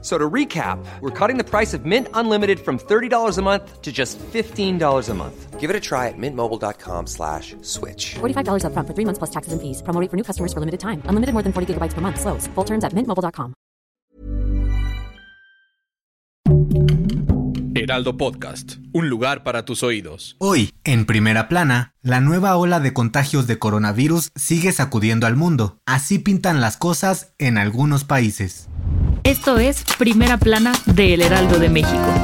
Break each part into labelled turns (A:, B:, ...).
A: So to recap, we're cutting the price of Mint Unlimited from $30 a month to just $15 a month. Give it a try at mintmobile.com slash switch.
B: $45 up front for three months plus taxes and fees. Promo rate for new customers for limited time. Unlimited more than 40 gigabytes per month. Slows. Full terms at mintmobile.com.
C: Heraldo Podcast. Un lugar para tus oídos.
D: Hoy, en primera plana, la nueva ola de contagios de coronavirus sigue sacudiendo al mundo. Así pintan las cosas en algunos países.
E: Esto es Primera Plana de El Heraldo de México.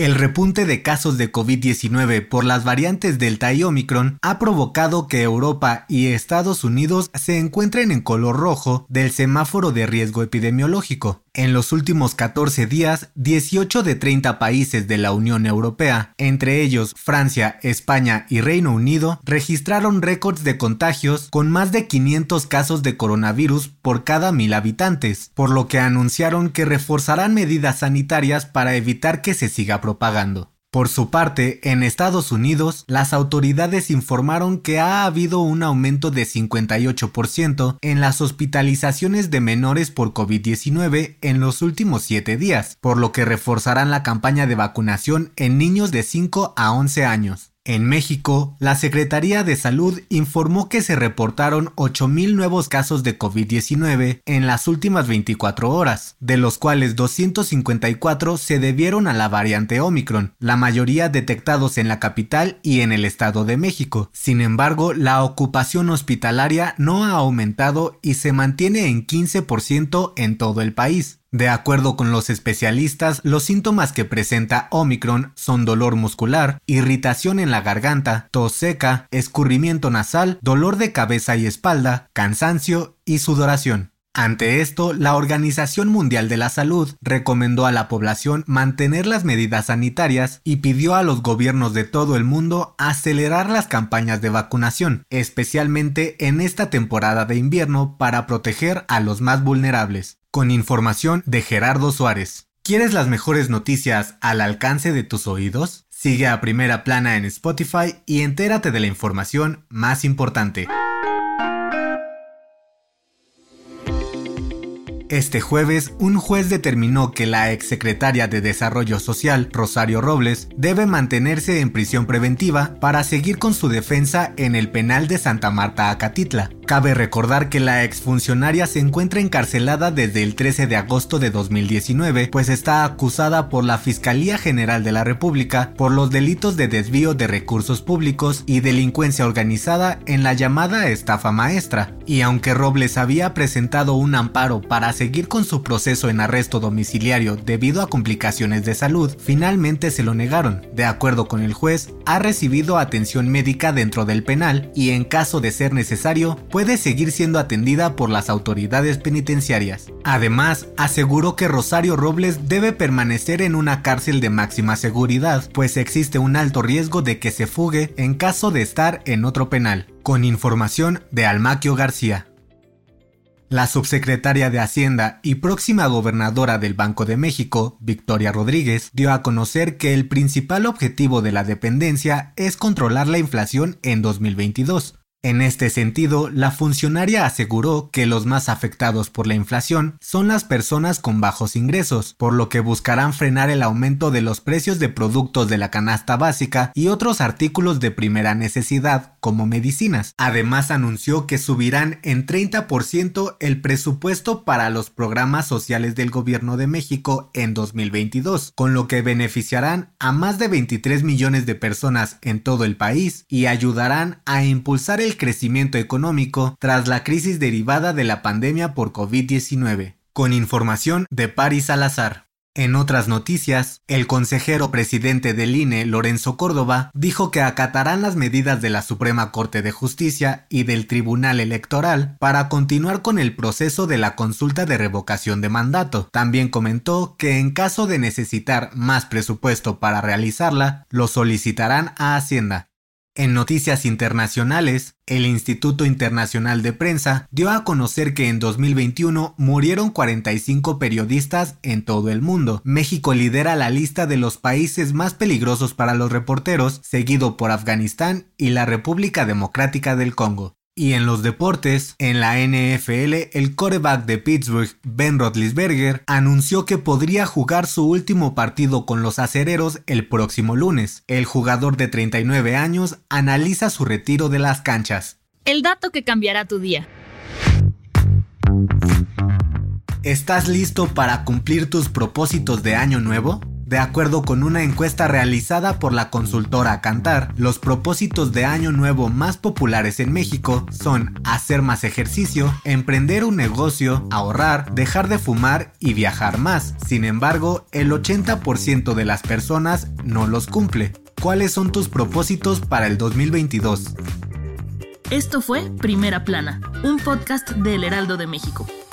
D: El repunte de casos de COVID-19 por las variantes Delta y Omicron ha provocado que Europa y Estados Unidos se encuentren en color rojo del semáforo de riesgo epidemiológico. En los últimos 14 días, 18 de 30 países de la Unión Europea, entre ellos Francia, España y Reino Unido, registraron récords de contagios con más de 500 casos de coronavirus por cada mil habitantes, por lo que anunciaron que reforzarán medidas sanitarias para evitar que se siga propagando. Por su parte, en Estados Unidos, las autoridades informaron que ha habido un aumento de 58% en las hospitalizaciones de menores por COVID-19 en los últimos 7 días, por lo que reforzarán la campaña de vacunación en niños de 5 a 11 años. En México, la Secretaría de Salud informó que se reportaron 8.000 nuevos casos de COVID-19 en las últimas 24 horas, de los cuales 254 se debieron a la variante Omicron, la mayoría detectados en la capital y en el Estado de México. Sin embargo, la ocupación hospitalaria no ha aumentado y se mantiene en 15% en todo el país. De acuerdo con los especialistas, los síntomas que presenta Omicron son dolor muscular, irritación en la garganta, tos seca, escurrimiento nasal, dolor de cabeza y espalda, cansancio y sudoración. Ante esto, la Organización Mundial de la Salud recomendó a la población mantener las medidas sanitarias y pidió a los gobiernos de todo el mundo acelerar las campañas de vacunación, especialmente en esta temporada de invierno para proteger a los más vulnerables con información de Gerardo Suárez. ¿Quieres las mejores noticias al alcance de tus oídos? Sigue a Primera Plana en Spotify y entérate de la información más importante. Este jueves, un juez determinó que la exsecretaria de Desarrollo Social, Rosario Robles, debe mantenerse en prisión preventiva para seguir con su defensa en el penal de Santa Marta Acatitla. Cabe recordar que la exfuncionaria se encuentra encarcelada desde el 13 de agosto de 2019, pues está acusada por la Fiscalía General de la República por los delitos de desvío de recursos públicos y delincuencia organizada en la llamada estafa maestra. Y aunque Robles había presentado un amparo para seguir con su proceso en arresto domiciliario debido a complicaciones de salud, finalmente se lo negaron. De acuerdo con el juez, ha recibido atención médica dentro del penal y en caso de ser necesario, puede seguir siendo atendida por las autoridades penitenciarias. Además, aseguró que Rosario Robles debe permanecer en una cárcel de máxima seguridad, pues existe un alto riesgo de que se fugue en caso de estar en otro penal. Con información de Almaquio García. La subsecretaria de Hacienda y próxima gobernadora del Banco de México, Victoria Rodríguez, dio a conocer que el principal objetivo de la dependencia es controlar la inflación en 2022, en este sentido, la funcionaria aseguró que los más afectados por la inflación son las personas con bajos ingresos, por lo que buscarán frenar el aumento de los precios de productos de la canasta básica y otros artículos de primera necesidad, como medicinas. Además, anunció que subirán en 30% el presupuesto para los programas sociales del gobierno de México en 2022, con lo que beneficiarán a más de 23 millones de personas en todo el país y ayudarán a impulsar el crecimiento económico tras la crisis derivada de la pandemia por COVID-19. Con información de Paris Salazar. En otras noticias, el consejero presidente del INE, Lorenzo Córdoba, dijo que acatarán las medidas de la Suprema Corte de Justicia y del Tribunal Electoral para continuar con el proceso de la consulta de revocación de mandato. También comentó que en caso de necesitar más presupuesto para realizarla, lo solicitarán a Hacienda. En noticias internacionales, el Instituto Internacional de Prensa dio a conocer que en 2021 murieron 45 periodistas en todo el mundo. México lidera la lista de los países más peligrosos para los reporteros, seguido por Afganistán y la República Democrática del Congo. Y en los deportes, en la NFL, el coreback de Pittsburgh, Ben Roethlisberger, anunció que podría jugar su último partido con los acereros el próximo lunes. El jugador de 39 años analiza su retiro de las canchas.
E: El dato que cambiará tu día.
D: ¿Estás listo para cumplir tus propósitos de año nuevo? De acuerdo con una encuesta realizada por la consultora Cantar, los propósitos de año nuevo más populares en México son hacer más ejercicio, emprender un negocio, ahorrar, dejar de fumar y viajar más. Sin embargo, el 80% de las personas no los cumple. ¿Cuáles son tus propósitos para el 2022?
E: Esto fue Primera Plana, un podcast de El Heraldo de México.